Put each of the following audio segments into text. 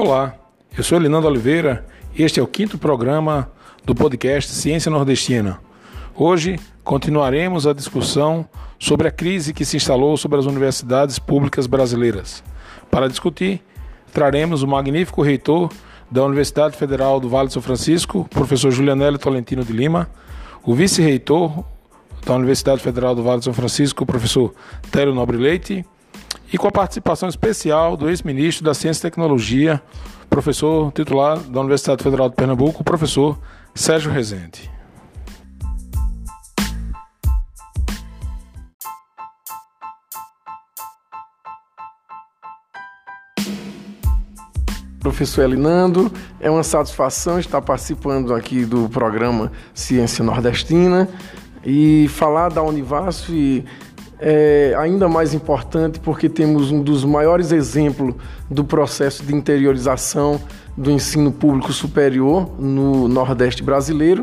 Olá, eu sou Elinando Oliveira e este é o quinto programa do podcast Ciência Nordestina. Hoje continuaremos a discussão sobre a crise que se instalou sobre as universidades públicas brasileiras. Para discutir, traremos o magnífico reitor da Universidade Federal do Vale do São Francisco, professor Julianelli Tolentino de Lima, o vice-reitor da Universidade Federal do Vale do São Francisco, professor Télio Nobre Leite, e com a participação especial do ex-ministro da Ciência e Tecnologia, professor titular da Universidade Federal de Pernambuco, professor Sérgio Rezende. Professor Elinando, é uma satisfação estar participando aqui do programa Ciência Nordestina e falar da Univasf é ainda mais importante porque temos um dos maiores exemplos do processo de interiorização do ensino público superior no Nordeste brasileiro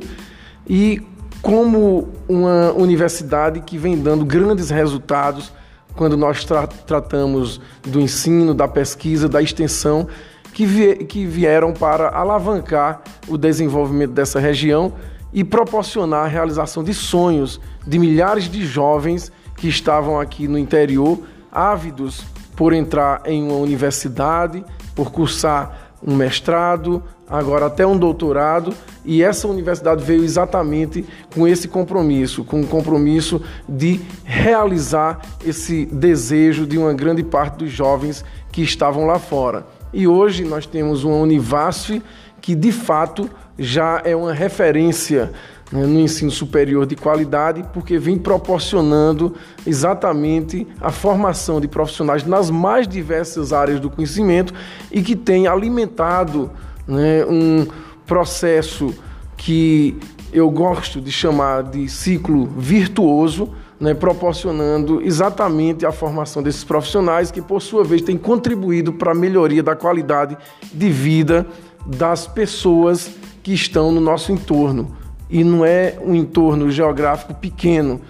e como uma universidade que vem dando grandes resultados quando nós tra tratamos do ensino, da pesquisa, da extensão, que, que vieram para alavancar o desenvolvimento dessa região e proporcionar a realização de sonhos de milhares de jovens que estavam aqui no interior, ávidos por entrar em uma universidade, por cursar um mestrado, agora até um doutorado, e essa universidade veio exatamente com esse compromisso, com o compromisso de realizar esse desejo de uma grande parte dos jovens que estavam lá fora. E hoje nós temos uma Univasf que de fato já é uma referência no ensino superior de qualidade, porque vem proporcionando exatamente a formação de profissionais nas mais diversas áreas do conhecimento e que tem alimentado né, um processo que eu gosto de chamar de ciclo virtuoso, né, proporcionando exatamente a formação desses profissionais que, por sua vez, têm contribuído para a melhoria da qualidade de vida das pessoas que estão no nosso entorno e não é um entorno geográfico pequeno,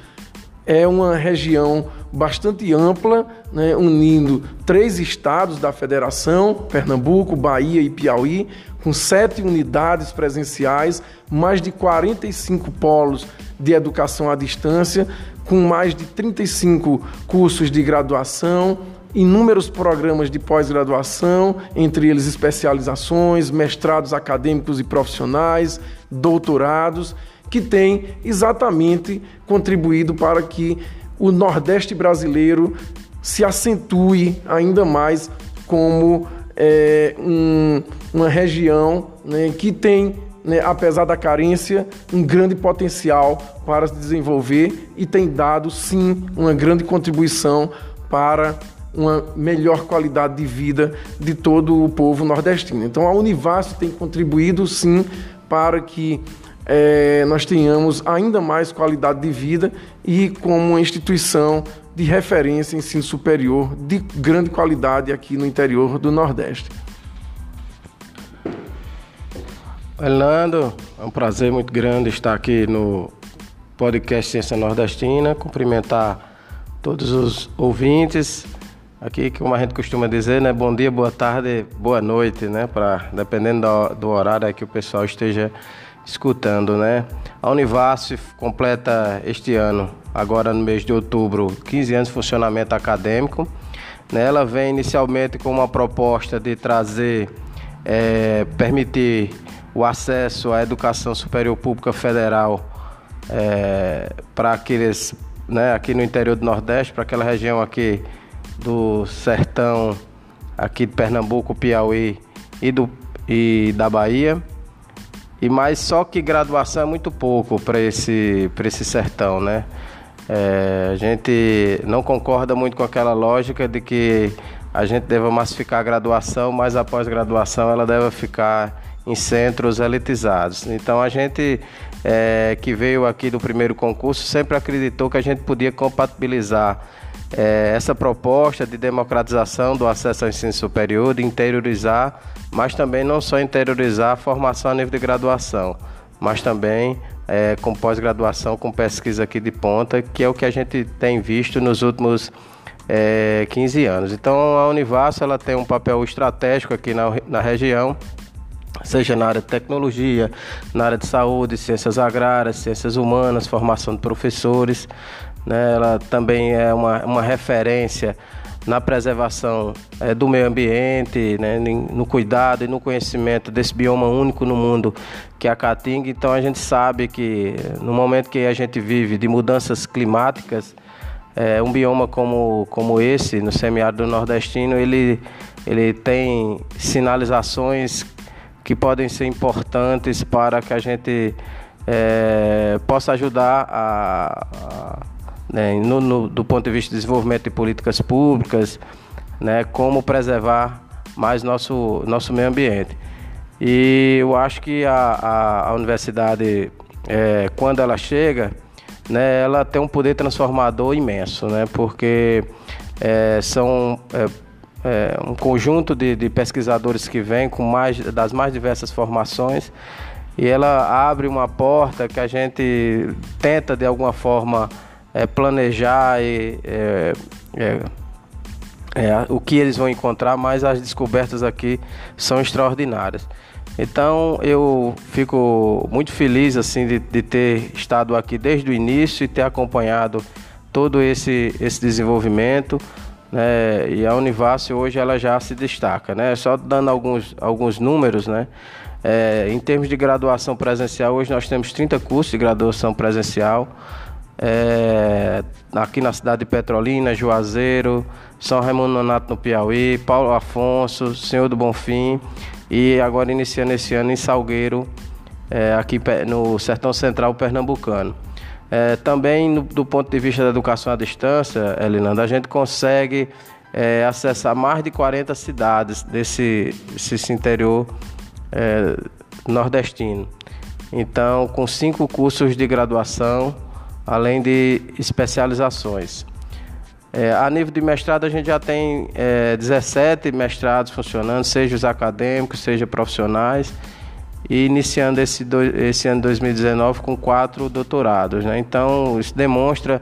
é uma região bastante ampla, né, unindo três estados da federação, Pernambuco, Bahia e Piauí, com sete unidades presenciais, mais de 45 polos de educação à distância, com mais de 35 cursos de graduação, inúmeros programas de pós-graduação, entre eles especializações, mestrados acadêmicos e profissionais, doutorados, que têm exatamente contribuído para que o Nordeste brasileiro se acentue ainda mais como é, um, uma região né, que tem, né, apesar da carência, um grande potencial para se desenvolver e tem dado, sim, uma grande contribuição para uma melhor qualidade de vida de todo o povo nordestino. Então a Univasf tem contribuído sim para que é, nós tenhamos ainda mais qualidade de vida e como uma instituição de referência em ensino superior de grande qualidade aqui no interior do Nordeste. Orlando, é um prazer muito grande estar aqui no podcast Ciência Nordestina, cumprimentar todos os ouvintes Aqui, como a gente costuma dizer, né? Bom dia, boa tarde, boa noite, né? Para dependendo do, do horário que o pessoal esteja escutando, né? A Univasf completa este ano, agora no mês de outubro, 15 anos de funcionamento acadêmico. Né? Ela vem inicialmente com uma proposta de trazer, é, permitir o acesso à educação superior pública federal é, para aqueles, né, aqui no interior do Nordeste, para aquela região aqui do sertão aqui de Pernambuco, Piauí e, do, e da Bahia. E mais só que graduação é muito pouco para esse, esse sertão, né? É, a gente não concorda muito com aquela lógica de que a gente deva massificar a graduação, mas após graduação ela deve ficar em centros elitizados. Então a gente é, que veio aqui do primeiro concurso sempre acreditou que a gente podia compatibilizar é, essa proposta de democratização do acesso ao ensino superior, de interiorizar, mas também não só interiorizar a formação a nível de graduação, mas também é, com pós-graduação, com pesquisa aqui de ponta, que é o que a gente tem visto nos últimos é, 15 anos. Então a Univasso ela tem um papel estratégico aqui na, na região, seja na área de tecnologia, na área de saúde, ciências agrárias, ciências humanas, formação de professores. Né? Ela também é uma, uma referência na preservação é, do meio ambiente, né, no cuidado e no conhecimento desse bioma único no mundo que é a Caatinga. Então a gente sabe que no momento que a gente vive de mudanças climáticas, é, um bioma como, como esse, no semiárido nordestino, ele, ele tem sinalizações que podem ser importantes para que a gente é, possa ajudar a, a né, no, no, do ponto de vista de desenvolvimento de políticas públicas, né, como preservar mais nosso, nosso meio ambiente. E eu acho que a, a, a universidade, é, quando ela chega, né, ela tem um poder transformador imenso, né, porque é, são é, é, um conjunto de, de, pesquisadores que vêm com mais das mais diversas formações e ela abre uma porta que a gente tenta de alguma forma é, planejar e, é, é, é, o que eles vão encontrar, mas as descobertas aqui são extraordinárias. Então eu fico muito feliz assim de, de, ter estado aqui desde o início e ter acompanhado todo esse, esse desenvolvimento. Né? E a Univasse hoje ela já se destaca. Né? Só dando alguns, alguns números, né? É, em termos de graduação presencial, hoje nós temos 30 cursos de graduação presencial. É, aqui na cidade de Petrolina, Juazeiro, São Raimundo Nonato no Piauí, Paulo Afonso, Senhor do Bonfim e agora iniciando esse ano em Salgueiro, é, aqui no Sertão Central Pernambucano. É, também no, do ponto de vista da educação à distância, Elinanda, a gente consegue é, acessar mais de 40 cidades desse, desse interior é, nordestino. Então, com cinco cursos de graduação, além de especializações. É, a nível de mestrado, a gente já tem é, 17 mestrados funcionando, seja os acadêmicos, seja profissionais, e iniciando esse, do, esse ano 2019 com quatro doutorados. Né? Então, isso demonstra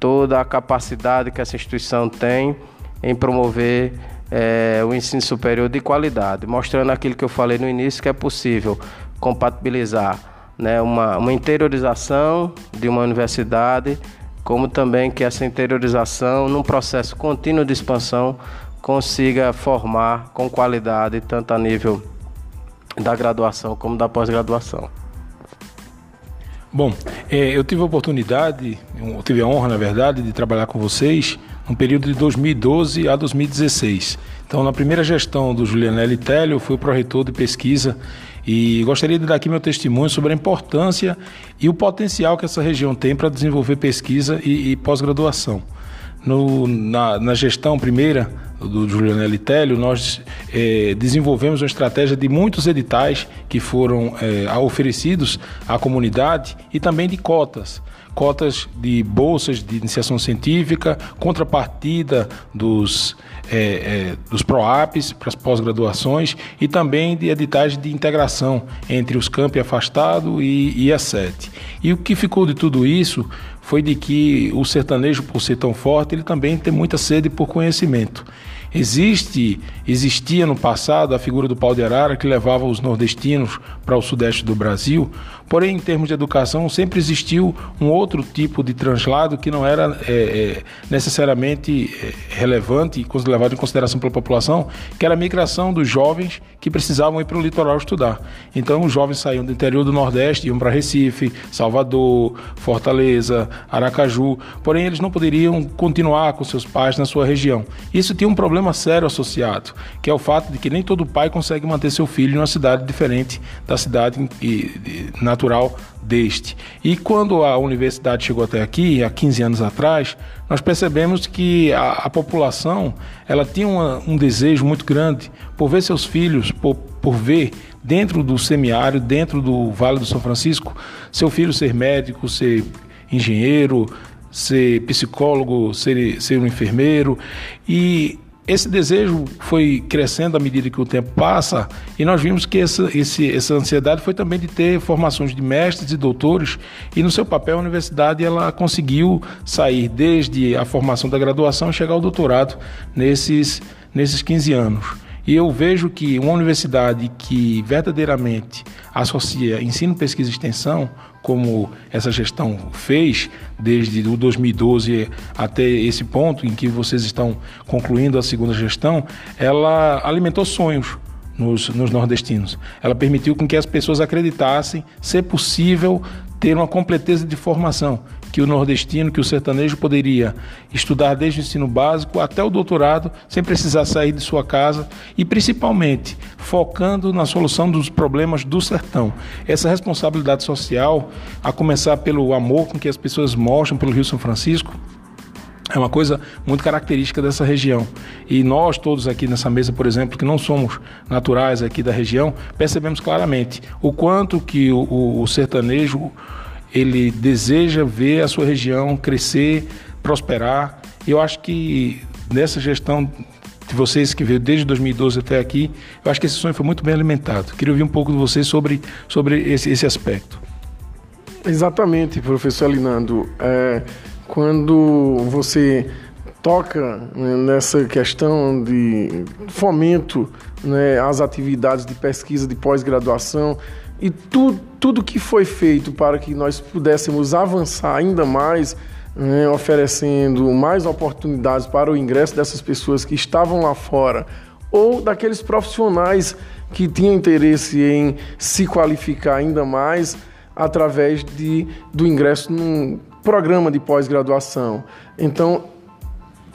toda a capacidade que essa instituição tem em promover é, o ensino superior de qualidade, mostrando aquilo que eu falei no início, que é possível compatibilizar né, uma, uma interiorização de uma universidade como também que essa interiorização, num processo contínuo de expansão, consiga formar com qualidade, tanto a nível da graduação como da pós-graduação. Bom, é, eu tive a oportunidade, eu tive a honra, na verdade, de trabalhar com vocês no período de 2012 a 2016. Então, na primeira gestão do Julianelli Télio, eu fui o pró-reitor de pesquisa e gostaria de dar aqui meu testemunho sobre a importância e o potencial que essa região tem para desenvolver pesquisa e, e pós-graduação. Na, na, gestão primeira do Juliano Télio, nós é, desenvolvemos uma estratégia de muitos editais que foram é, oferecidos à comunidade e também de cotas cotas de bolsas de iniciação científica, contrapartida dos, é, é, dos PROAPs para as pós-graduações e também de editais de integração entre os campi afastado e, e a sete. E o que ficou de tudo isso foi de que o sertanejo, por ser tão forte, ele também tem muita sede por conhecimento. Existe, existia no passado a figura do pau de arara que levava os nordestinos para o sudeste do Brasil, porém, em termos de educação, sempre existiu um outro tipo de translado que não era é, é, necessariamente é, relevante e levado em consideração pela população, que era a migração dos jovens que precisavam ir para o litoral estudar. Então, os jovens saíam do interior do Nordeste, iam para Recife, Salvador, Fortaleza, Aracaju, porém, eles não poderiam continuar com seus pais na sua região. Isso tinha um problema sério associado, que é o fato de que nem todo pai consegue manter seu filho em uma cidade diferente da cidade natural deste. E quando a universidade chegou até aqui, há 15 anos atrás, nós percebemos que a, a população ela tinha uma, um desejo muito grande por ver seus filhos, por, por ver dentro do semiário, dentro do Vale do São Francisco, seu filho ser médico, ser engenheiro, ser psicólogo, ser, ser um enfermeiro. E esse desejo foi crescendo à medida que o tempo passa e nós vimos que essa, esse, essa ansiedade foi também de ter formações de mestres e doutores e no seu papel a universidade ela conseguiu sair desde a formação da graduação e chegar ao doutorado nesses, nesses 15 anos. E eu vejo que uma universidade que verdadeiramente associa ensino, pesquisa e extensão, como essa gestão fez desde o 2012 até esse ponto em que vocês estão concluindo a segunda gestão, ela alimentou sonhos nos, nos, nordestinos. Ela permitiu com que as pessoas acreditassem ser possível ter uma completeza de formação que o nordestino, que o sertanejo poderia estudar desde o ensino básico até o doutorado, sem precisar sair de sua casa e principalmente focando na solução dos problemas do sertão. Essa responsabilidade social, a começar pelo amor com que as pessoas mostram pelo Rio São Francisco, é uma coisa muito característica dessa região. E nós todos aqui nessa mesa, por exemplo, que não somos naturais aqui da região, percebemos claramente o quanto que o, o, sertanejo ele deseja ver a sua região crescer, prosperar. Eu acho que nessa gestão de vocês que veio desde 2012 até aqui, eu acho que esse sonho foi muito bem alimentado. Queria ouvir um pouco de vocês sobre, sobre esse, esse aspecto. Exatamente, professor Alinando. É, quando você toca né, nessa questão de fomento né, às atividades de pesquisa de pós-graduação, e tu, tudo que foi feito para que nós pudéssemos avançar ainda mais, né, oferecendo mais oportunidades para o ingresso dessas pessoas que estavam lá fora, ou daqueles profissionais que tinham interesse em se qualificar ainda mais através de, do ingresso num programa de pós-graduação. Então,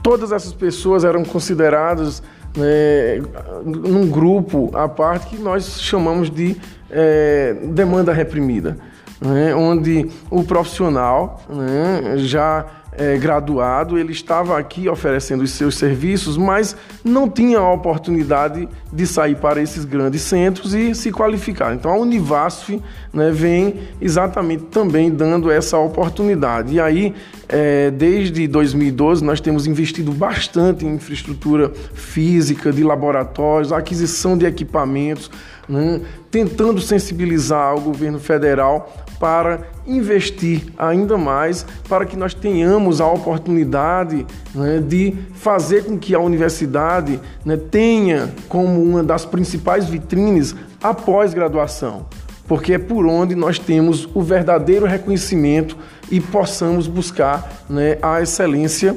todas essas pessoas eram consideradas né, num grupo à parte que nós chamamos de é, demanda reprimida, né, onde o profissional né, já é, graduado, ele estava aqui oferecendo os seus serviços, mas não tinha a oportunidade de sair para esses grandes centros e se qualificar. Então a Univasf né, vem exatamente também dando essa oportunidade. E aí, é, desde 2012, nós temos investido bastante em infraestrutura física, de laboratórios, aquisição de equipamentos, né, tentando sensibilizar o governo federal para investir ainda mais, para que nós tenhamos a oportunidade né, de fazer com que a universidade né, tenha como uma das principais vitrines a pós-graduação, porque é por onde nós temos o verdadeiro reconhecimento e possamos buscar né, a excelência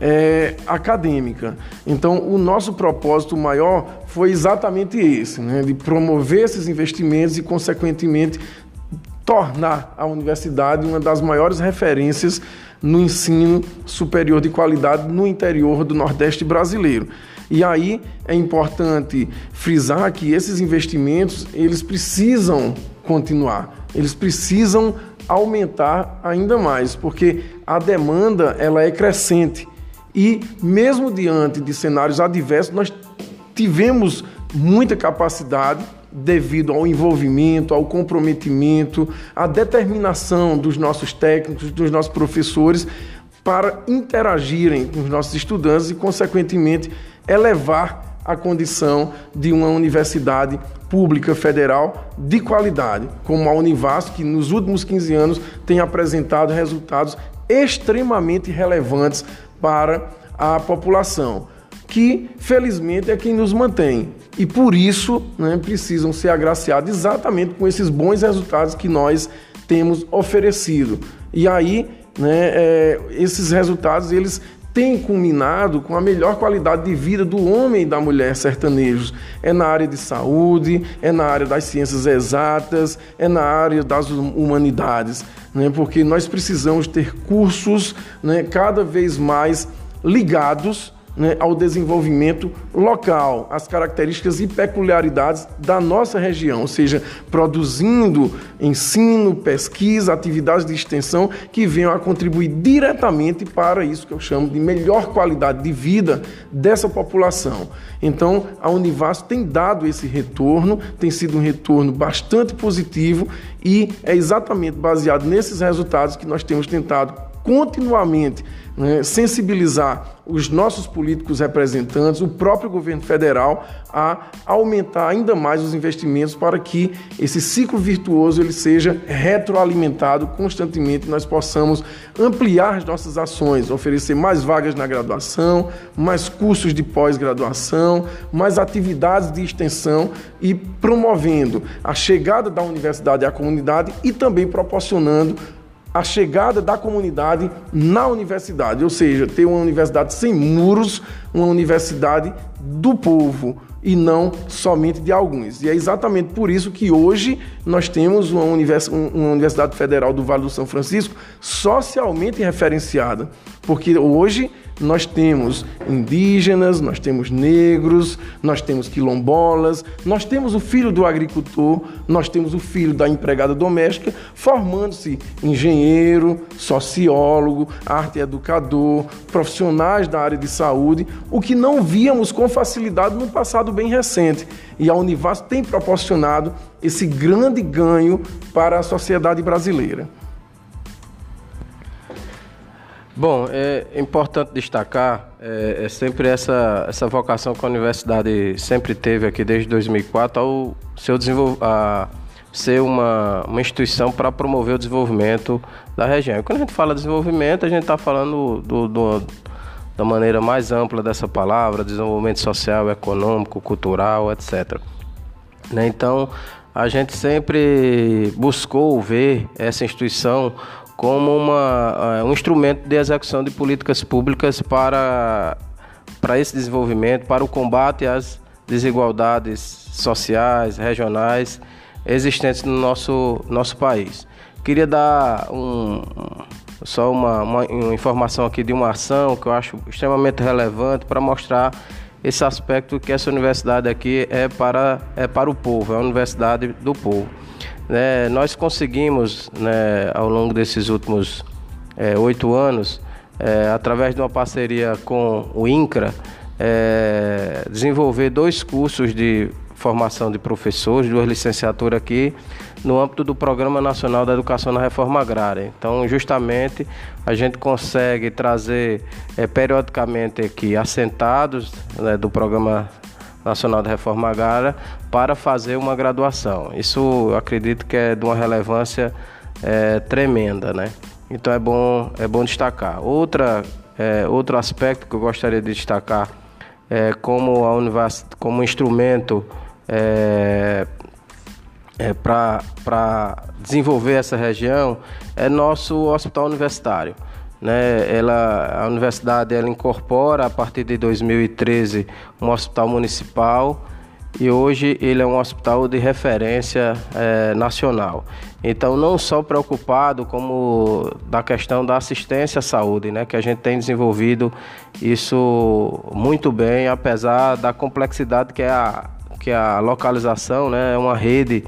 é, acadêmica. Então, o nosso propósito maior foi exatamente esse, né, de promover esses investimentos e, consequentemente, tornar a universidade uma das maiores referências no ensino superior de qualidade no interior do Nordeste brasileiro. E aí é importante frisar que esses investimentos, eles precisam continuar, eles precisam aumentar ainda mais, porque a demanda ela é crescente. E mesmo diante de cenários adversos, nós tivemos muita capacidade devido ao envolvimento, ao comprometimento, à determinação dos nossos técnicos, dos nossos professores para interagirem com os nossos estudantes e, consequentemente, elevar a condição de uma universidade pública federal de qualidade, como a Univasf, que nos últimos 15 anos tem apresentado resultados extremamente relevantes para a população, que felizmente é quem nos mantém. E por isso né, precisam ser agraciados exatamente com esses bons resultados que nós temos oferecido. E aí, né, é, esses resultados eles têm culminado com a melhor qualidade de vida do homem e da mulher sertanejos. É na área de saúde, é na área das ciências exatas, é na área das humanidades né, porque nós precisamos ter cursos né, cada vez mais ligados né, ao desenvolvimento local, às características e peculiaridades da nossa região, ou seja, produzindo ensino, pesquisa, atividades de extensão que venham a contribuir diretamente para isso que eu chamo de melhor qualidade de vida dessa população. Então, a Univas tem dado esse retorno, tem sido um retorno bastante positivo e é exatamente baseado nesses resultados que nós temos tentado continuamente né, sensibilizar os nossos políticos representantes, o próprio governo federal, a aumentar ainda mais os investimentos para que esse ciclo virtuoso ele seja retroalimentado constantemente e nós possamos ampliar as nossas ações, oferecer mais vagas na graduação, mais cursos de pós-graduação, mais atividades de extensão e promovendo a chegada da universidade à comunidade e também proporcionando a chegada da comunidade na universidade, ou seja, ter uma universidade sem muros, uma universidade do povo e não somente de alguns. E é exatamente por isso que hoje nós temos uma, univers uma Universidade Federal do Vale do São Francisco socialmente referenciada, porque hoje nós temos indígenas, nós temos negros, nós temos quilombolas, nós temos o filho do agricultor, nós temos o filho da empregada doméstica, formando-se engenheiro, sociólogo, arte educador, profissionais da área de saúde, o que não víamos com facilidade no passado bem recente. E a Univas tem proporcionado esse grande ganho para a sociedade brasileira. Bom, é importante destacar é, é, sempre essa, essa vocação que a universidade sempre teve aqui desde 2004 ao seu a ser uma, uma instituição para promover o desenvolvimento da região. E quando a gente fala desenvolvimento, a gente está falando do, do, da maneira mais ampla dessa palavra, desenvolvimento social, econômico, cultural, etc. Né? Então, a gente sempre buscou ver essa instituição como uma, eh, um instrumento de execução de políticas públicas para, para esse desenvolvimento, para o combate às desigualdades sociais, regionais existentes no nosso, nosso país. Queria dar um, só uma, uma, uma informação aqui de uma ação que eu acho extremamente relevante para mostrar esse aspecto que essa universidade aqui é para, é para o povo, é a universidade do povo. Né, nós conseguimos, né, ao longo desses últimos é, oito anos, é, através de uma parceria com o INCRA, é, desenvolver dois cursos de formação de professores, duas licenciaturas aqui, no âmbito do Programa Nacional da Educação na Reforma Agrária. Então, justamente, a gente consegue trazer é, periodicamente aqui assentados né, do Programa Nacional de Reforma Agrária para fazer uma graduação. Isso acredito que é de uma relevância é, tremenda, né? Então é bom, é bom destacar. Outra, é, outro aspecto que eu gostaria de destacar é como a universidade, como instrumento é, é, para desenvolver essa região é nosso hospital universitário. Né? Ela, a universidade ela incorpora a partir de 2013 um hospital municipal e hoje ele é um hospital de referência é, nacional. Então, não só preocupado como da questão da assistência à saúde, né, que a gente tem desenvolvido isso muito bem, apesar da complexidade que é a, que é a localização, né, é uma rede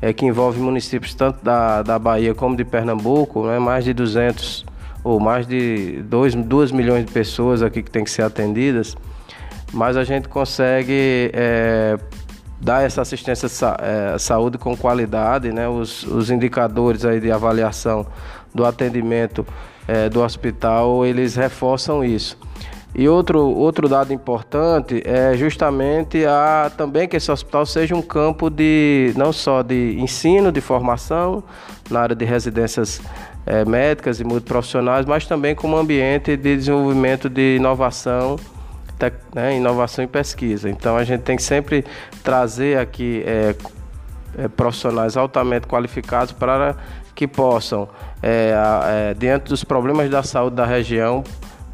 é, que envolve municípios tanto da, da Bahia como de Pernambuco, né, mais de 200 ou mais de 2 milhões de pessoas aqui que tem que ser atendidas, mas a gente consegue é, dar essa assistência à é, saúde com qualidade, né? Os, os, indicadores aí de avaliação do atendimento é, do hospital, eles reforçam isso. E outro, outro dado importante é justamente a, também que esse hospital seja um campo de não só de ensino, de formação na área de residências é, médicas e multiprofissionais, mas também como ambiente de desenvolvimento de inovação, tec, né, inovação e pesquisa. Então a gente tem que sempre trazer aqui é, é, profissionais altamente qualificados para que possam, é, é, diante dos problemas da saúde da região,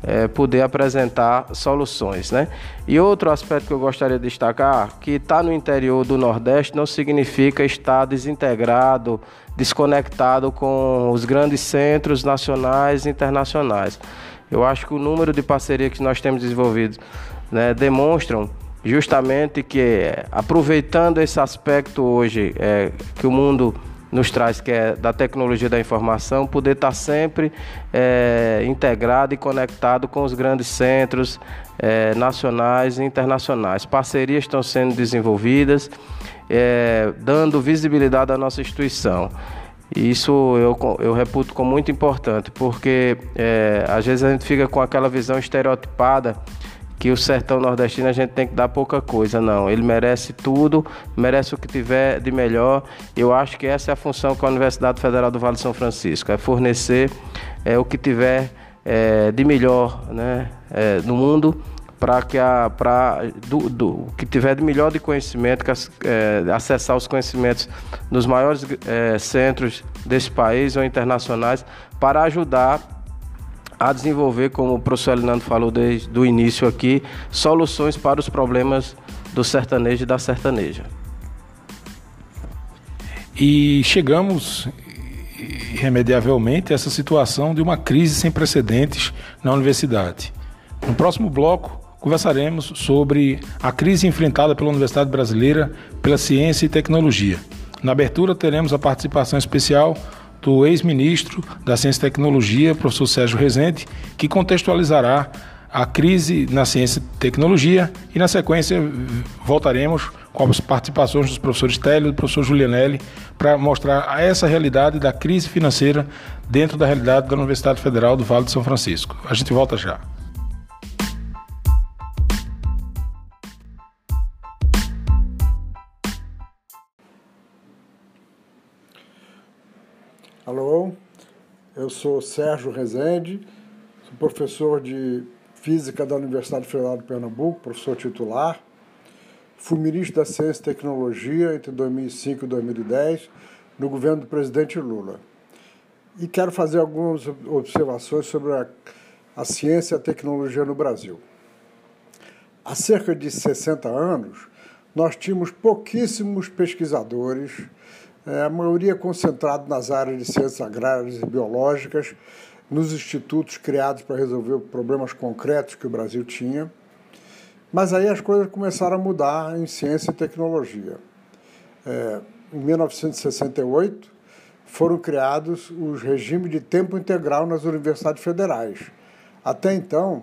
é, poder apresentar soluções. Né? E outro aspecto que eu gostaria de destacar, que estar tá no interior do Nordeste não significa estar desintegrado, desconectado com os grandes centros nacionais e internacionais. Eu acho que o número de parcerias que nós temos desenvolvido né, demonstram justamente que, aproveitando esse aspecto hoje é, que o mundo nos traz, que é da tecnologia da informação, poder estar sempre é, integrado e conectado com os grandes centros é, nacionais e internacionais. Parcerias estão sendo desenvolvidas, é, dando visibilidade à nossa instituição. Isso eu, eu reputo como muito importante, porque às vezes a gente fica com aquela visão estereotipada que o sertão nordestino a gente tem que dar pouca coisa, não. Ele merece tudo, merece o que tiver de melhor. Eu acho que essa é a função que a Universidade Federal do Vale de São Francisco, é fornecer é, o que tiver é, de melhor né, é, no mundo para que a para do, do, que tiver de melhor de conhecimento, que, é, acessar os conhecimentos nos maiores é, centros desse país ou internacionais para ajudar a desenvolver, como o professor Elinando falou desde o início aqui, soluções para os problemas do sertanejo e da sertaneja. E chegamos irremediavelmente a essa situação de uma crise sem precedentes na universidade. No próximo bloco, conversaremos sobre a crise enfrentada pela Universidade Brasileira pela Ciência e Tecnologia. Na abertura, teremos a participação especial do ex-ministro da Ciência e Tecnologia, professor Sérgio Rezende, que contextualizará a crise na ciência e tecnologia e, na sequência, voltaremos com as participações dos professores Télio e do professor Julianelli para mostrar essa realidade da crise financeira dentro da realidade da Universidade Federal do Vale de São Francisco. A gente volta já. Eu sou Sérgio Rezende, sou professor de Física da Universidade Federal de Pernambuco, professor titular. Fui ministro da Ciência e Tecnologia entre 2005 e 2010, no governo do presidente Lula. E quero fazer algumas observações sobre a, a ciência e a tecnologia no Brasil. Há cerca de 60 anos, nós tínhamos pouquíssimos pesquisadores a maioria concentrada nas áreas de ciências agrárias e biológicas, nos institutos criados para resolver problemas concretos que o Brasil tinha. Mas aí as coisas começaram a mudar em ciência e tecnologia. É, em 1968, foram criados os regimes de tempo integral nas universidades federais. Até então,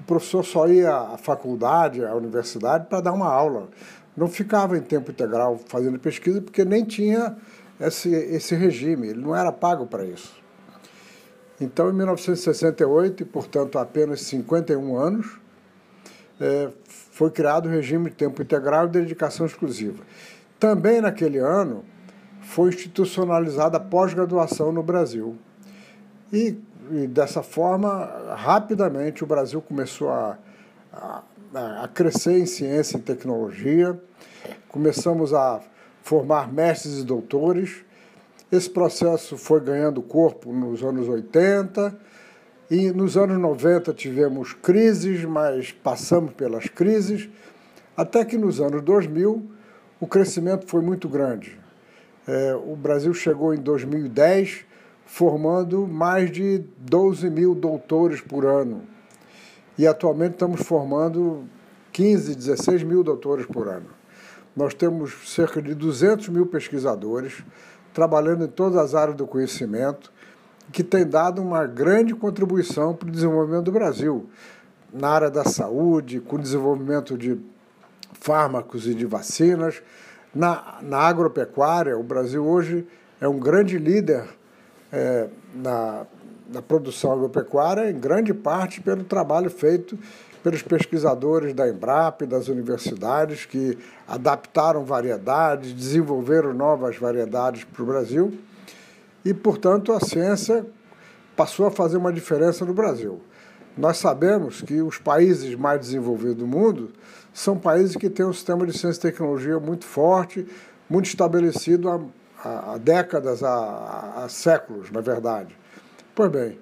o professor só ia à faculdade, à universidade, para dar uma aula não ficava em tempo integral fazendo pesquisa porque nem tinha esse, esse regime, ele não era pago para isso. Então, em 1968, e portanto há apenas 51 anos, é, foi criado o regime de tempo integral e dedicação exclusiva. Também naquele ano foi institucionalizada a pós-graduação no Brasil. E, e, dessa forma, rapidamente o Brasil começou a, a a crescer em ciência e tecnologia, começamos a formar mestres e doutores. Esse processo foi ganhando corpo nos anos 80 e nos anos 90 tivemos crises, mas passamos pelas crises, até que nos anos 2000 o crescimento foi muito grande. É, o Brasil chegou em 2010 formando mais de 12 mil doutores por ano e atualmente estamos formando 15, 16 mil doutores por ano. Nós temos cerca de 200 mil pesquisadores trabalhando em todas as áreas do conhecimento, que tem dado uma grande contribuição para o desenvolvimento do Brasil, na área da saúde, com o desenvolvimento de fármacos e de vacinas, na, na agropecuária. O Brasil hoje é um grande líder é, na, da produção agropecuária, em grande parte pelo trabalho feito pelos pesquisadores da Embrapa e das universidades que adaptaram variedades, desenvolveram novas variedades para o Brasil e, portanto, a ciência passou a fazer uma diferença no Brasil. Nós sabemos que os países mais desenvolvidos do mundo são países que têm um sistema de ciência e tecnologia muito forte, muito estabelecido há, há décadas, há, há séculos, na verdade. Pois bem,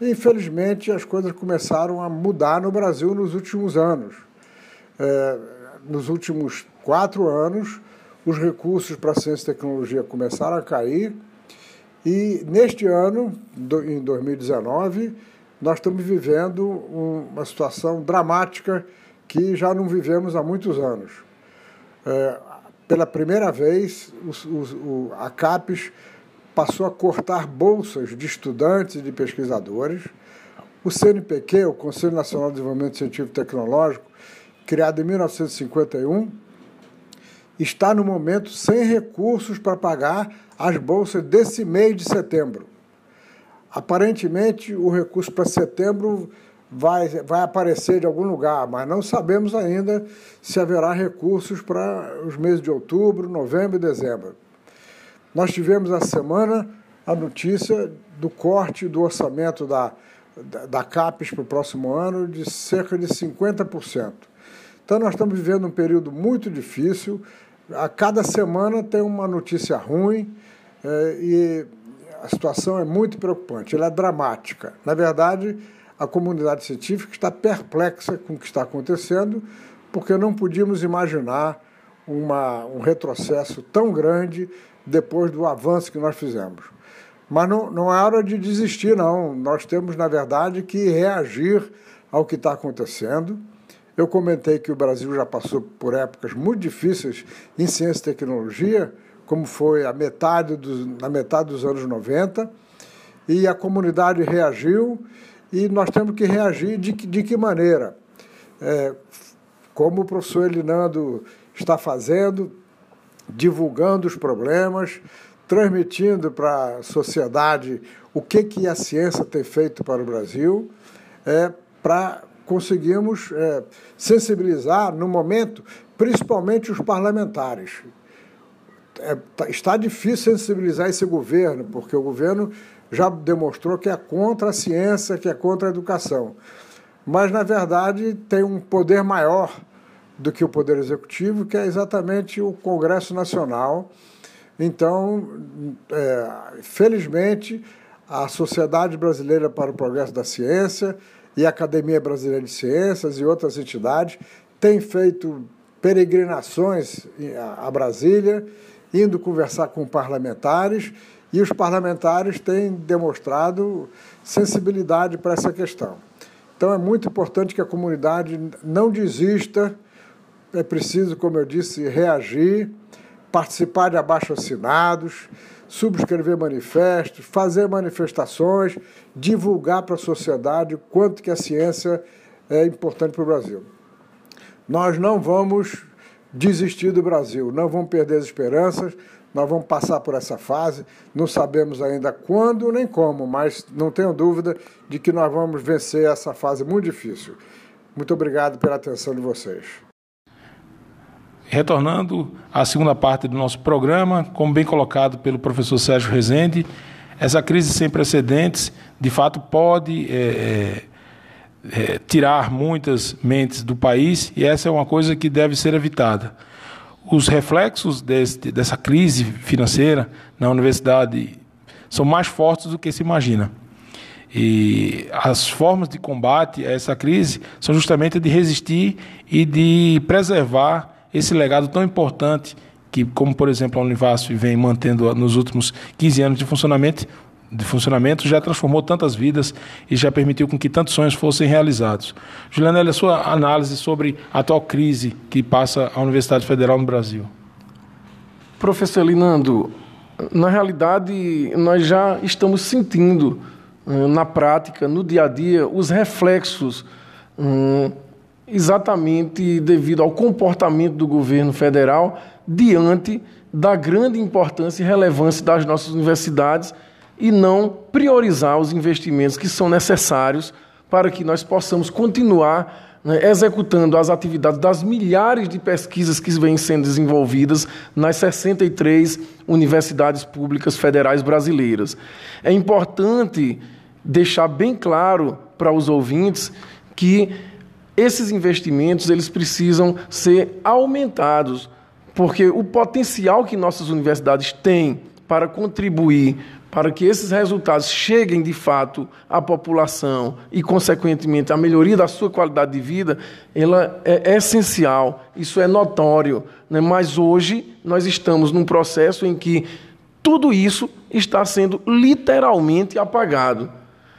infelizmente as coisas começaram a mudar no Brasil nos últimos anos. É, nos últimos quatro anos, os recursos para ciência e tecnologia começaram a cair e neste ano, em 2019, nós estamos vivendo uma situação dramática que já não vivemos há muitos anos. É, pela primeira vez, os, o, a CAPES passou a cortar bolsas de estudantes e de pesquisadores. O CNPq, o Conselho Nacional de Desenvolvimento Científico e Tecnológico, criado em 1951, está no momento sem recursos para pagar as bolsas desse mês de setembro. Aparentemente, o recurso para setembro vai, vai aparecer de algum lugar, mas não sabemos ainda se haverá recursos para os meses de outubro, novembro e dezembro. Nós tivemos essa semana a notícia do corte do orçamento da, da, da CAPES para o próximo ano de cerca de 50%. Então, nós estamos vivendo um período muito difícil. A cada semana tem uma notícia ruim é, e a situação é muito preocupante, ela é dramática. Na verdade, a comunidade científica está perplexa com o que está acontecendo, porque não podíamos imaginar uma, um retrocesso tão grande depois do avanço que nós fizemos. Mas não, não é hora de desistir, não. Nós temos, na verdade, que reagir ao que está acontecendo. Eu comentei que o Brasil já passou por épocas muito difíceis em ciência e tecnologia, como foi a metade dos, na metade dos anos 90, e a comunidade reagiu, e nós temos que reagir de, de que maneira? É, como o professor Elinando está fazendo, divulgando os problemas, transmitindo para a sociedade o que, que a ciência tem feito para o Brasil, é, para conseguirmos é, sensibilizar no momento, principalmente os parlamentares. É, tá, está difícil sensibilizar esse governo, porque o governo já demonstrou que é contra a ciência, que é contra a educação. Mas, na verdade, tem um poder maior do que o Poder Executivo, que é exatamente o Congresso Nacional. Então, é, felizmente, a Sociedade Brasileira para o Progresso da Ciência e a Academia Brasileira de Ciências e outras entidades têm feito peregrinações a Brasília, indo conversar com parlamentares, e os parlamentares têm demonstrado sensibilidade para essa questão. Então é muito importante que a comunidade não desista é preciso, como eu disse, reagir, participar de abaixo-assinados, subscrever manifestos, fazer manifestações, divulgar para a sociedade o quanto que a ciência é importante para o Brasil. Nós não vamos desistir do Brasil, não vamos perder as esperanças, nós vamos passar por essa fase, não sabemos ainda quando nem como, mas não tenho dúvida de que nós vamos vencer essa fase muito difícil. Muito obrigado pela atenção de vocês. Retornando à segunda parte do nosso programa, como bem colocado pelo professor Sérgio Rezende, essa crise sem precedentes, de fato, pode é, é, tirar muitas mentes do país e essa é uma coisa que deve ser evitada. Os reflexos dessa crise financeira na universidade são mais fortes do que se imagina. E as formas de combate a essa crise são justamente de resistir e de preservar esse legado tão importante que, como por exemplo a Univasf vem mantendo nos últimos 15 anos de funcionamento, de funcionamento já transformou tantas vidas e já permitiu com que tantos sonhos fossem realizados. Juliana, a sua análise sobre a atual crise que passa a Universidade Federal no Brasil. Professor Linando, na realidade nós já estamos sentindo eh, na prática, no dia a dia, os reflexos hum, exatamente devido ao comportamento do governo federal diante da grande importância e relevância das nossas universidades e não priorizar os investimentos que são necessários para que nós possamos continuar né, executando as atividades das milhares de pesquisas que vêm sendo desenvolvidas nas 63 universidades públicas federais brasileiras. É importante deixar bem claro para os ouvintes que esses investimentos eles precisam ser aumentados, porque o potencial que nossas universidades têm para contribuir para que esses resultados cheguem de fato à população e, consequentemente, à melhoria da sua qualidade de vida, ela é essencial, isso é notório. Né? Mas hoje nós estamos num processo em que tudo isso está sendo literalmente apagado.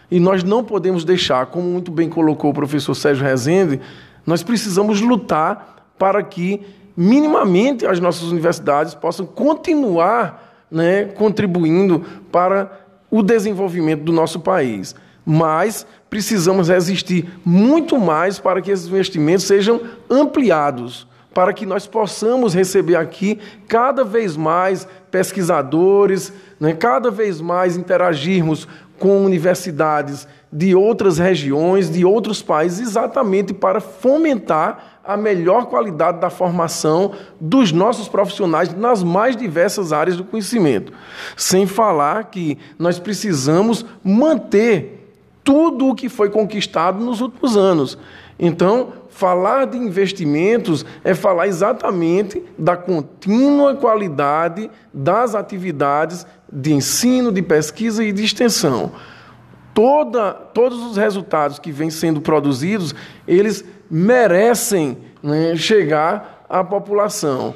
E nós não podemos deixar, como muito bem colocou o professor Sérgio Rezende, nós precisamos lutar para que, minimamente, as nossas universidades possam continuar né, contribuindo para o desenvolvimento do nosso país. Mas precisamos resistir muito mais para que esses investimentos sejam ampliados. para que nós possamos receber aqui cada vez mais pesquisadores, né, cada vez mais interagirmos com universidades de outras regiões, de outros países, exatamente para fomentar a melhor qualidade da formação dos nossos profissionais nas mais diversas áreas do conhecimento. Sem falar que nós precisamos manter tudo o que foi conquistado nos últimos anos. Então, falar de investimentos é falar exatamente da contínua qualidade das atividades de ensino, de pesquisa e de extensão. Toda, todos os resultados que vêm sendo produzidos, eles merecem né, chegar à população.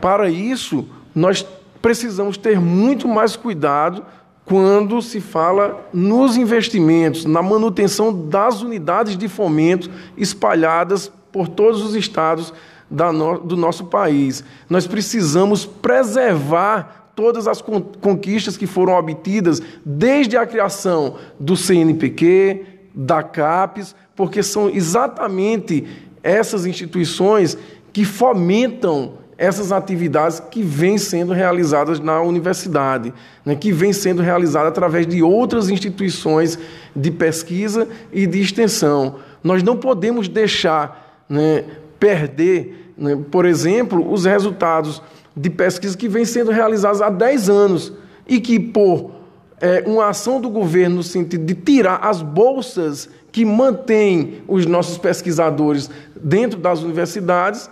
Para isso, nós precisamos ter muito mais cuidado quando se fala nos investimentos, na manutenção das unidades de fomento espalhadas por todos os estados do nosso país. Nós precisamos preservar todas as conquistas que foram obtidas desde a criação do CNPq, da CAPES, porque são exatamente essas instituições que fomentam essas atividades que vêm sendo realizadas na universidade, né, que vêm sendo realizadas através de outras instituições de pesquisa e de extensão. Nós não podemos deixar né, perder, né, por exemplo, os resultados de pesquisa que vêm sendo realizados há 10 anos e que, por é, uma ação do governo no sentido de tirar as bolsas que mantêm os nossos pesquisadores dentro das universidades,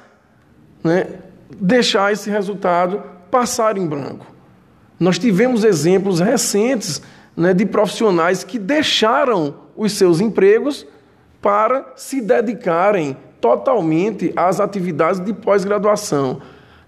né, deixar esse resultado passar em branco. Nós tivemos exemplos recentes né, de profissionais que deixaram os seus empregos para se dedicarem totalmente às atividades de pós-graduação.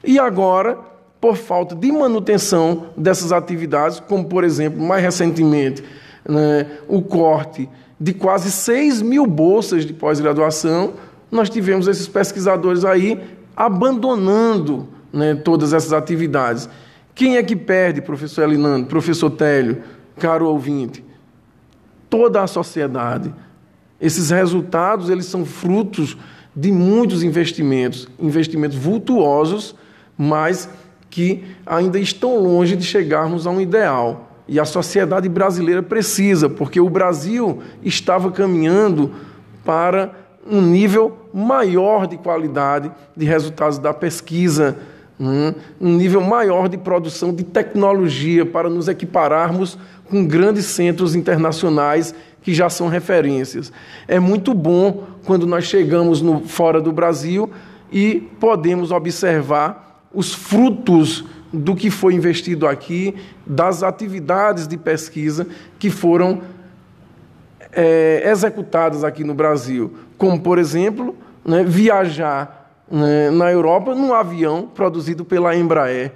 E agora, por falta de manutenção dessas atividades, como por exemplo, mais recentemente, né, o corte de quase 6 mil bolsas de pós-graduação, nós tivemos esses pesquisadores aí abandonando né, todas essas atividades. Quem é que perde, professor Elinando, professor Télio, caro ouvinte? Toda a sociedade. Esses resultados eles são frutos de muitos investimentos, investimentos vultuosos, mas que ainda estão longe de chegarmos a um ideal. E a sociedade brasileira precisa, porque o Brasil estava caminhando para um nível maior de qualidade de resultados da pesquisa, né? um nível maior de produção de tecnologia para nos equipararmos com grandes centros internacionais que já são referências. É muito bom quando nós chegamos no, fora do Brasil e podemos observar os frutos do que foi investido aqui, das atividades de pesquisa que foram é, executadas aqui no Brasil, como, por exemplo, né, viajar né, na Europa num avião produzido pela Embraer.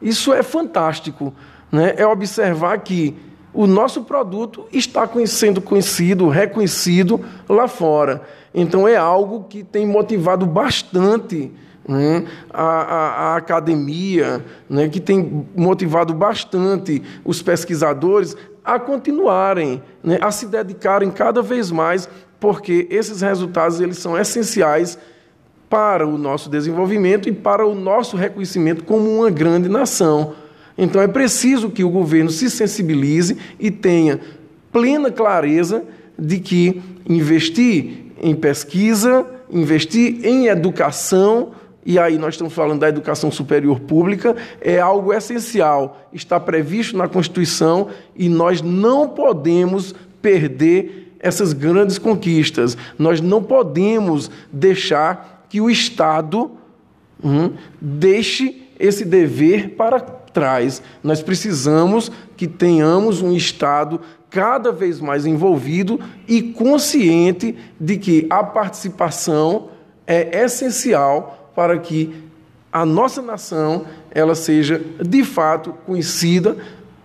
Isso é fantástico. Né? É observar que o nosso produto está sendo conhecido, reconhecido lá fora. Então, é algo que tem motivado bastante né, a, a, a, academia, né, que tem motivado bastante os pesquisadores a continuarem, né, a se dedicarem cada vez mais, porque esses resultados eles são essenciais para o nosso desenvolvimento e para o nosso reconhecimento como uma grande nação. Então é preciso que o governo se sensibilize e tenha plena clareza de que investir em pesquisa, investir em educação, e aí nós estamos falando da educação superior pública, é algo essencial, está previsto na Constituição e nós não podemos perder essas grandes conquistas. Nós não podemos deixar que o Estado hum, deixe esse dever para trás. Nós precisamos que tenhamos um Estado cada vez mais envolvido e consciente de que a participação é essencial para que a nossa nação ela seja de fato conhecida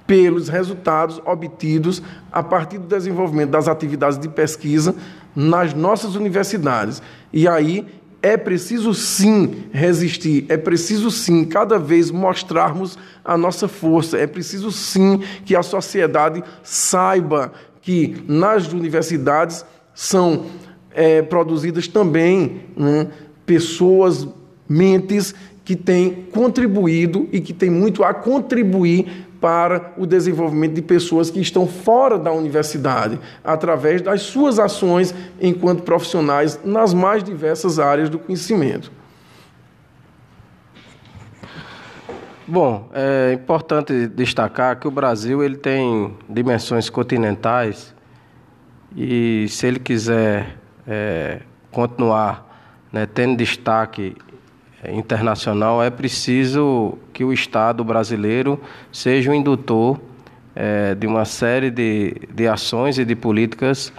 pelos resultados obtidos a partir do desenvolvimento das atividades de pesquisa nas nossas universidades. E aí é preciso sim resistir, é preciso sim cada vez mostrarmos a nossa força, é preciso sim que a sociedade saiba que nas universidades são é, produzidas também né, pessoas mentes que têm contribuído e que têm muito a contribuir para o desenvolvimento de pessoas que estão fora da universidade, através das suas ações enquanto profissionais nas mais diversas áreas do conhecimento. Bom, é importante destacar que o Brasil ele tem dimensões continentais e se ele quiser é, continuar né, tendo destaque internacional, é preciso que o Estado brasileiro seja o indutor é, de uma série de, de ações e de políticas,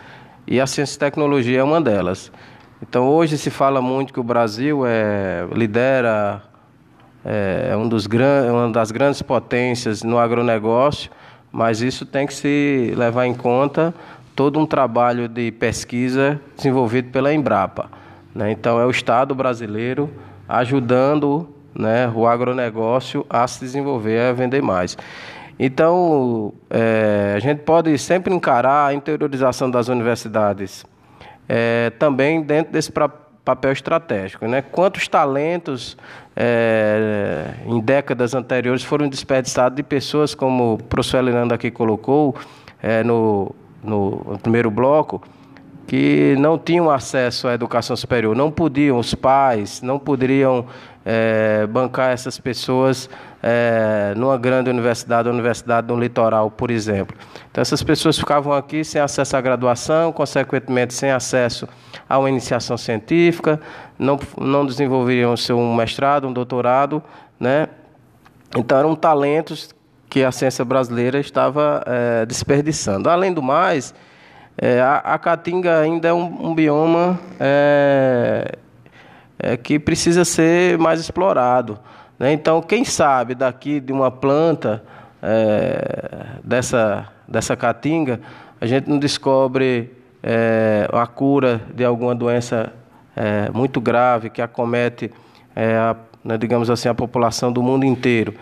e a ciência e tecnologia é uma delas. Então, hoje se fala muito que o Brasil é, lidera é, é um dos gran, uma das grandes potências no agronegócio, mas isso tem que se levar em conta todo um trabalho de pesquisa desenvolvido pela Embrapa. Né? Então, é o Estado brasileiro ajudando né, o agronegócio a se desenvolver, a vender mais. Então, é, a gente pode sempre encarar a interiorização das universidades é, também dentro desse papel estratégico. Né? Quantos talentos é, em décadas anteriores foram desperdiçados de pessoas, como o professor Elinando aqui colocou é, no, no primeiro bloco, que não tinham acesso à educação superior, não podiam, os pais não poderiam é, bancar essas pessoas é, numa grande universidade, universidade no litoral, por exemplo. Então, essas pessoas ficavam aqui sem acesso à graduação, consequentemente, sem acesso a uma iniciação científica, não, não desenvolveriam seu mestrado, um doutorado, né? Então, eram talentos que a ciência brasileira estava é, desperdiçando. Além do mais, é, a, a, caatinga ainda é um, um bioma é, é, que precisa ser mais explorado. Né? Então, quem sabe daqui de uma planta é, dessa, dessa caatinga, a gente não descobre é, a cura de alguma doença é, muito grave que acomete, a, né, digamos assim, a população do mundo inteiro.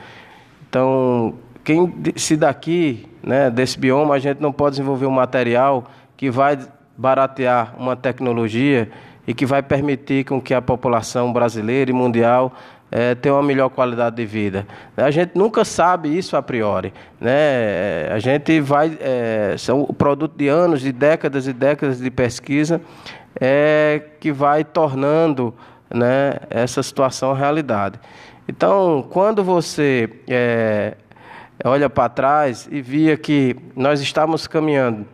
Então, quem, se daqui, né, desse bioma, a gente não pode desenvolver um material que vai baratear uma tecnologia e que vai permitir com que a população brasileira e mundial é, tenha uma melhor qualidade de vida. A gente nunca sabe isso a priori. Né? A gente vai. É, são o produto de anos, de décadas e décadas de pesquisa é, que vai tornando né, essa situação realidade. Então, quando você é, olha para trás e via que nós estávamos caminhando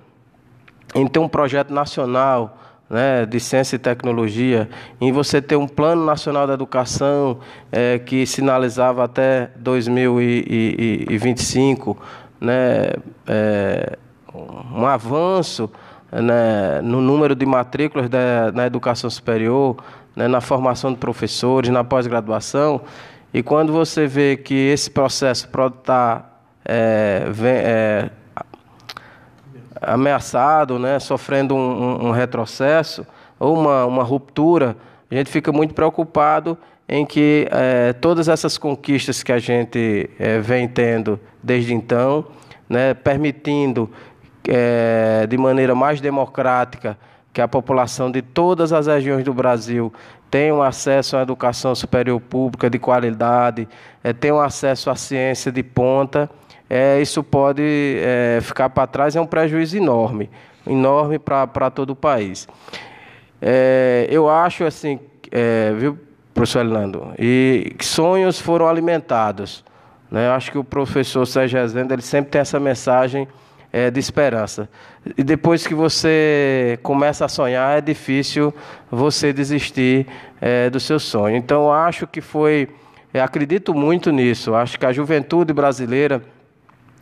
em ter um projeto nacional né, de ciência e tecnologia, em você ter um plano nacional da educação é, que sinalizava até 2025 né, é, um avanço né, no número de matrículas da, na educação superior, né, na formação de professores, na pós-graduação, e quando você vê que esse processo estar é, é, ameaçado, né, sofrendo um, um, retrocesso ou uma, uma ruptura, a gente fica muito preocupado em que é, todas essas conquistas que a gente é, vem tendo desde então, né, permitindo é, de maneira mais democrática que a população de todas as regiões do Brasil tenham acesso à educação superior pública de qualidade, tenham acesso à ciência de ponta é, isso pode é, ficar para trás, é um prejuízo enorme, enorme para todo o país. É, eu acho assim, é, viu, professor Elando, e sonhos foram alimentados. Né? Eu acho que o professor Sérgio Rezende, ele sempre tem essa mensagem é, de esperança. E depois que você começa a sonhar, é difícil você desistir é, do seu sonho. Então, acho que foi, acredito muito nisso, acho que a juventude brasileira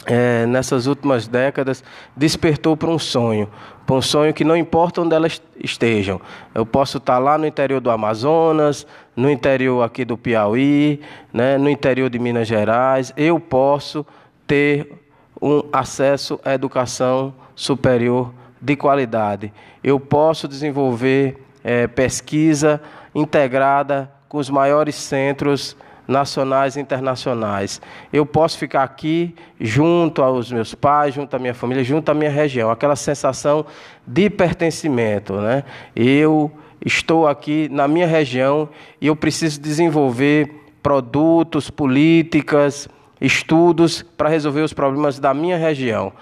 é, nessas últimas décadas, despertou para um sonho, para um sonho que não importa onde elas estejam. Eu posso estar lá no interior do Amazonas, no interior aqui do Piauí, né, no interior de Minas Gerais, eu posso ter um acesso à educação superior de qualidade. Eu posso desenvolver é, pesquisa integrada com os maiores centros nacionais e internacionais. Eu posso ficar aqui junto aos meus pais, junto à minha família, junto à minha região, aquela sensação de pertencimento, né? Eu estou aqui na minha região e eu preciso desenvolver produtos, políticas, estudos para resolver os problemas da minha região.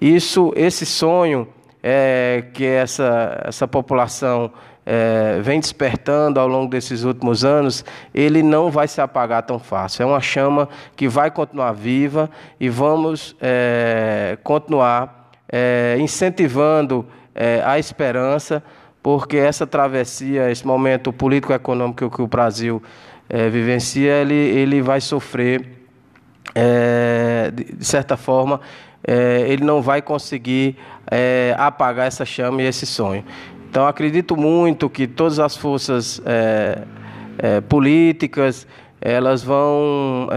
Isso, esse sonho é, que essa, essa população é, vem despertando ao longo desses últimos anos, ele não vai se apagar tão fácil. É uma chama que vai continuar viva e vamos é, continuar é, incentivando é, a esperança, porque essa travessia, esse momento político-econômico que o Brasil é, vivencia, ele, ele vai sofrer, é, de certa forma, ele não vai conseguir apagar essa chama e esse sonho. Então, acredito muito que todas as forças é, é, políticas elas vão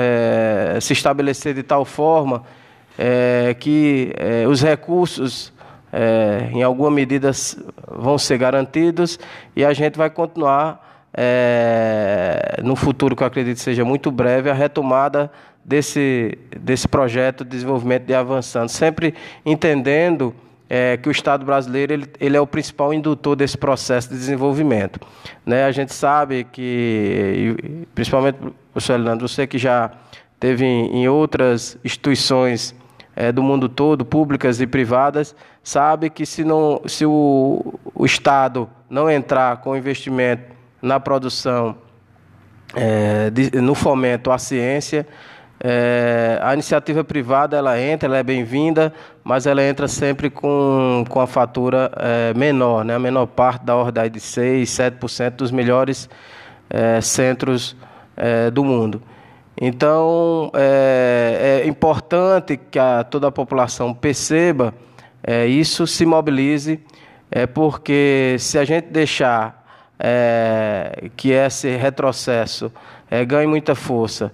se estabelecer de tal forma que os recursos é, em alguma medida vão ser garantidos e a gente vai continuar é, no futuro que eu acredito seja muito breve, a retomada desse, desse projeto de desenvolvimento de avançando, sempre entendendo é, que o Estado brasileiro ele, ele, é o principal indutor desse processo de desenvolvimento. Né? A gente sabe que, principalmente, professor Leandro, você que já teve em, em outras instituições é, do mundo todo, públicas e privadas, sabe que se, não, se o, o Estado não entrar com investimento na produção, é, de, no fomento à ciência, é, a iniciativa privada ela entra, ela é bem-vinda, mas ela entra sempre com, com a fatura é, menor, né? a menor parte da ordem de 6, 7% dos melhores é, centros é, do mundo. Então, é, é importante que a, toda a população perceba é, isso, se mobilize, é porque se a gente deixar que esse retrocesso ganhe muita força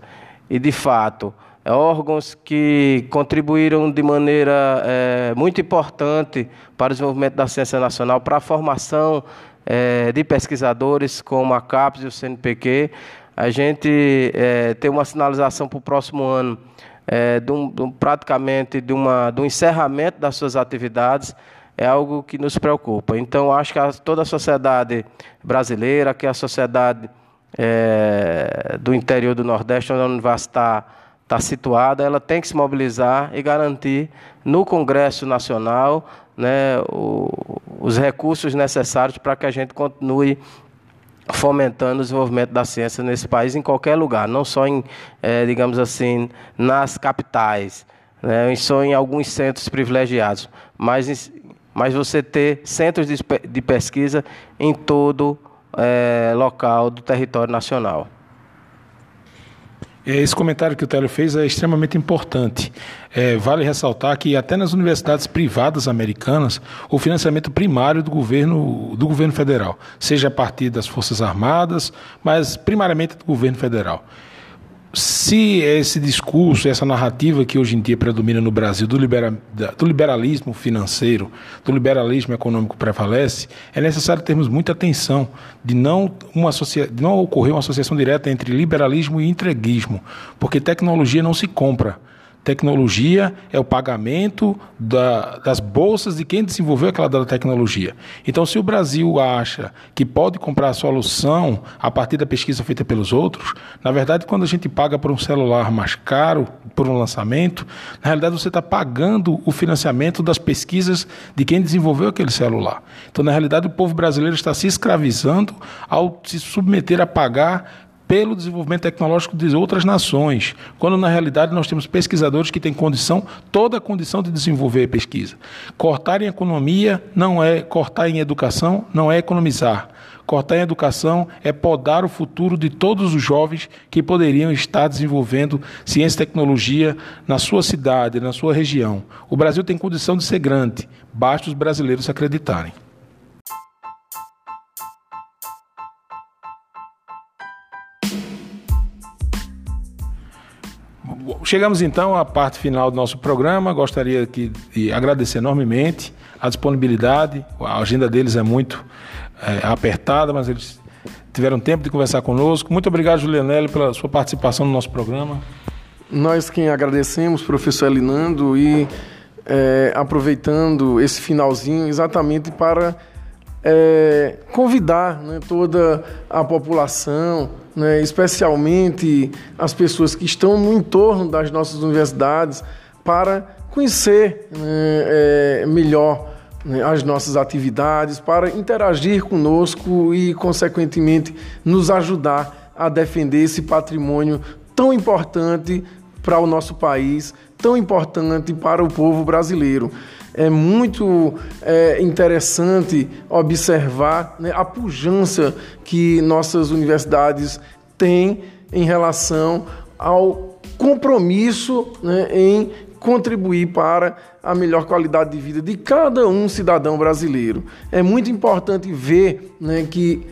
e, de fato, é, órgãos que contribuíram de maneira é, muito importante para o desenvolvimento da ciência nacional, para a formação é, de pesquisadores como a CAPES e o CNPq, a gente é, tem uma sinalização para o próximo ano de um, de um, praticamente de, uma, de um encerramento das suas atividades é algo que nos preocupa. Então, acho que a, toda a sociedade brasileira, que a sociedade é, do interior do Nordeste, onde a universidade está tá situada, ela tem que se mobilizar e garantir no Congresso Nacional né, o, os recursos necessários para que a gente continue fomentando o desenvolvimento da ciência nesse país, em qualquer lugar, não só em, é, digamos assim, nas capitais, né, só em alguns centros privilegiados, mas, mas você ter centros de, de pesquisa em todo é, local do território nacional. É, esse comentário que o Télio fez é extremamente importante. É, vale ressaltar que até nas universidades privadas americanas, o financiamento primário do governo, do governo federal, seja a partir das Forças Armadas, mas primariamente do governo federal se esse discurso, essa narrativa que hoje em dia predomina no Brasil do, libera, do liberalismo financeiro, do liberalismo econômico prevalece, é necessário termos muita atenção de não, uma de não ocorrer uma associação direta entre liberalismo e entreguismo, porque tecnologia não se compra. Tecnologia é o pagamento da, das bolsas de quem desenvolveu aquela tecnologia. Então, se o Brasil acha que pode comprar a solução a partir da pesquisa feita pelos outros, na verdade, quando a gente paga por um celular mais caro, por um lançamento, na realidade você está pagando o financiamento das pesquisas de quem desenvolveu aquele celular. Então, na realidade, o povo brasileiro está se escravizando ao se submeter a pagar pelo desenvolvimento tecnológico de outras nações, quando na realidade nós temos pesquisadores que têm condição, toda a condição de desenvolver pesquisa. Cortar em economia não é cortar em educação, não é economizar. Cortar em educação é podar o futuro de todos os jovens que poderiam estar desenvolvendo ciência e tecnologia na sua cidade, na sua região. O Brasil tem condição de ser grande, basta os brasileiros acreditarem. Chegamos então à parte final do nosso programa. Gostaria de agradecer enormemente a disponibilidade. A agenda deles é muito é, apertada, mas eles tiveram tempo de conversar conosco. Muito obrigado, Julianelli, pela sua participação no nosso programa. Nós quem agradecemos, professor Elinando, e é, aproveitando esse finalzinho exatamente para é, convidar né, toda a população, né, especialmente as pessoas que estão no entorno das nossas universidades, para conhecer né, é, melhor né, as nossas atividades, para interagir conosco e, consequentemente, nos ajudar a defender esse patrimônio tão importante para o nosso país, tão importante para o povo brasileiro é muito é, interessante observar né, a pujança que nossas universidades têm em relação ao compromisso né, em contribuir para a melhor qualidade de vida de cada um cidadão brasileiro. É muito importante ver né, que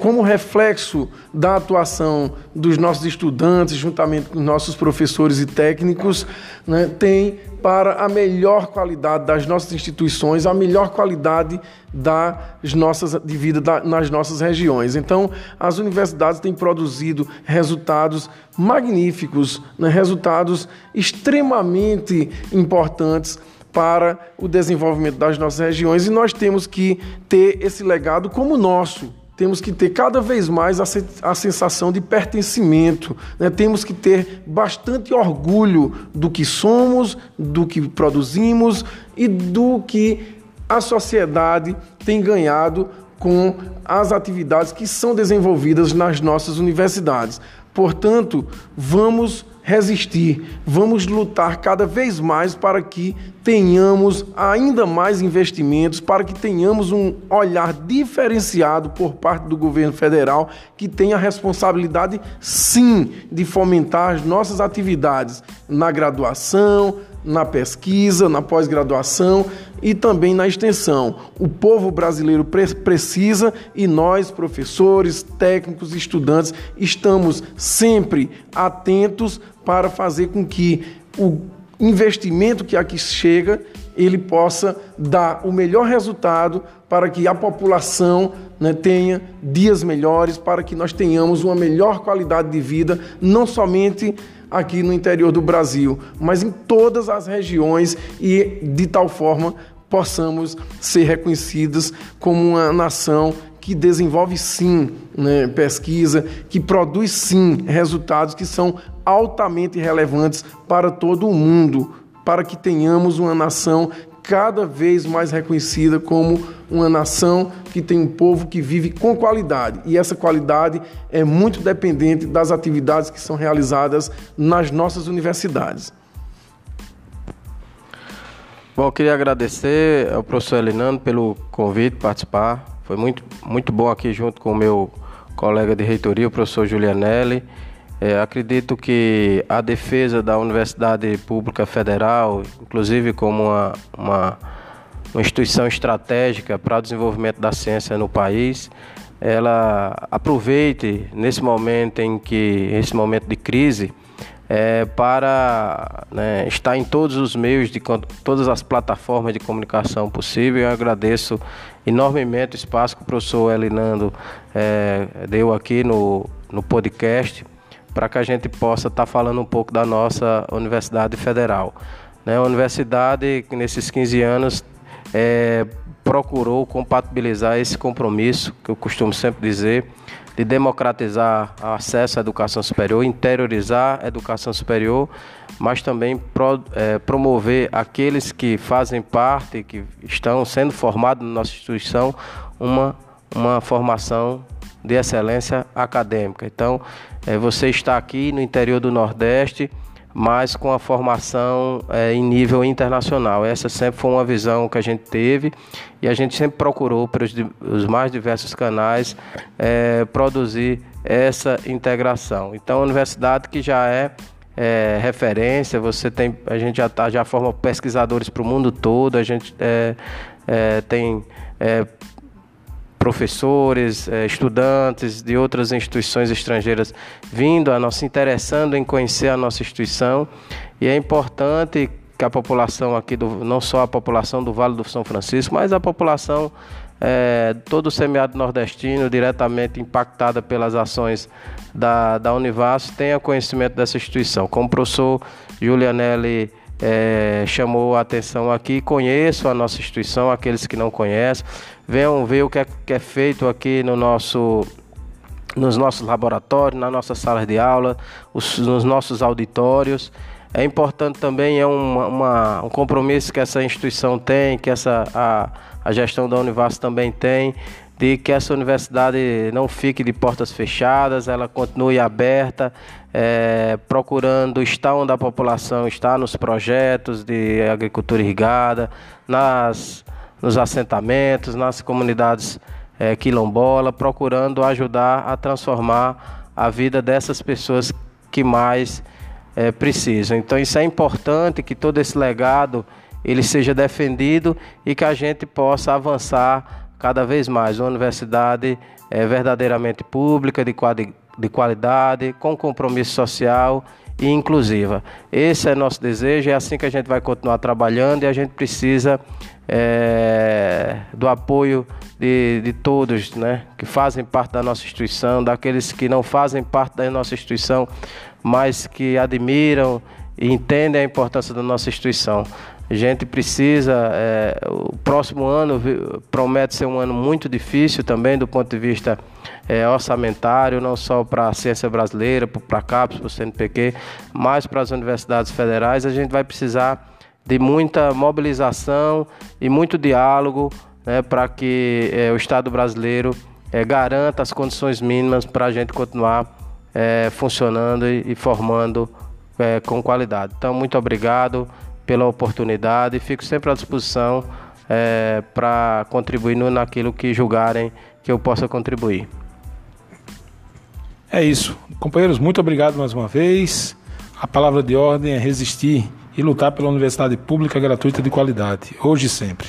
como reflexo da atuação dos nossos estudantes, juntamente com nossos professores e técnicos, né, tem para a melhor qualidade das nossas instituições, a melhor qualidade das nossas, de vida da, nas nossas regiões. Então, as universidades têm produzido resultados magníficos, né, resultados extremamente importantes para o desenvolvimento das nossas regiões e nós temos que ter esse legado como nosso temos que ter cada vez mais a, a sensação de pertencimento, né? temos que ter bastante orgulho do que somos, do que produzimos e do que a sociedade tem ganhado com as atividades que são desenvolvidas nas nossas universidades. Portanto, vamos resistir, vamos lutar cada vez mais para que tenhamos ainda mais investimentos, para que tenhamos um olhar diferenciado por parte do governo federal, que tenha a responsabilidade, sim, de fomentar as nossas atividades na graduação, na pesquisa, na pós-graduação e também na extensão. O povo brasileiro precisa e nós, professores, técnicos, estudantes, estamos sempre atentos para fazer com que o investimento que aqui chega ele possa dar o melhor resultado para que a população né, tenha dias melhores, para que nós tenhamos uma melhor qualidade de vida, não somente aqui no interior do Brasil, mas em todas as regiões e de tal forma possamos ser reconhecidos como uma nação que desenvolve sim né, pesquisa, que produz sim resultados que são altamente relevantes para todo o mundo, para que tenhamos uma nação cada vez mais reconhecida como uma nação que tem um povo que vive com qualidade. E essa qualidade é muito dependente das atividades que são realizadas nas nossas universidades. Bom, eu queria agradecer ao professor Elinando pelo convite participar foi muito, muito bom aqui junto com o meu colega de reitoria, o professor Julianelli. É, acredito que a defesa da Universidade Pública Federal, inclusive como uma, uma, uma instituição estratégica para o desenvolvimento da ciência no país, ela aproveite nesse momento em que, esse momento de crise, é, para né, estar em todos os meios, de todas as plataformas de comunicação possível. Eu agradeço enormemente o espaço que o professor Elinando é, deu aqui no, no podcast para que a gente possa estar tá falando um pouco da nossa Universidade Federal. Né, a universidade, nesses 15 anos, é, procurou compatibilizar esse compromisso, que eu costumo sempre dizer, de democratizar o acesso à educação superior, interiorizar a educação superior, mas também pro, é, promover aqueles que fazem parte, que estão sendo formados na nossa instituição, uma, uma formação de excelência acadêmica. Então, é, você está aqui no interior do Nordeste mas com a formação é, em nível internacional. Essa sempre foi uma visão que a gente teve e a gente sempre procurou, pelos os mais diversos canais, é, produzir essa integração. Então, a universidade que já é, é referência, você tem, a gente já, tá, já forma pesquisadores para o mundo todo, a gente é, é, tem professores, eh, estudantes de outras instituições estrangeiras vindo a nós se interessando em conhecer a nossa instituição e é importante que a população aqui, do, não só a população do Vale do São Francisco, mas a população é, todo o semiárido nordestino, diretamente impactada pelas ações da, da Univas, tenha conhecimento dessa instituição. Como o professor Julianelli é, chamou a atenção aqui. Conheço a nossa instituição, aqueles que não conhecem, venham ver o que é, que é feito aqui no nosso nos nossos laboratórios, nas nossas salas de aula, os, nos nossos auditórios. É importante também, é uma, uma, um compromisso que essa instituição tem, que essa, a, a gestão da Univas também tem, de que essa universidade não fique de portas fechadas, ela continue aberta, é, procurando estar onde a população está nos projetos de agricultura irrigada, nas, nos assentamentos, nas comunidades é, quilombola, procurando ajudar a transformar a vida dessas pessoas que mais é, precisam. Então isso é importante que todo esse legado ele seja defendido e que a gente possa avançar cada vez mais uma universidade é, verdadeiramente pública, de, quali de qualidade, com compromisso social e inclusiva. Esse é nosso desejo, é assim que a gente vai continuar trabalhando e a gente precisa é, do apoio de, de todos né, que fazem parte da nossa instituição, daqueles que não fazem parte da nossa instituição, mas que admiram e entendem a importância da nossa instituição. A gente precisa. É, o próximo ano promete ser um ano muito difícil também do ponto de vista é, orçamentário, não só para a ciência brasileira, para a CAPES, para o CNPq, mas para as universidades federais. A gente vai precisar de muita mobilização e muito diálogo né, para que é, o Estado brasileiro é, garanta as condições mínimas para a gente continuar é, funcionando e, e formando é, com qualidade. Então, muito obrigado pela oportunidade fico sempre à disposição é, para contribuir no, naquilo que julgarem que eu possa contribuir. É isso. Companheiros, muito obrigado mais uma vez. A palavra de ordem é resistir e lutar pela universidade pública gratuita de qualidade, hoje e sempre.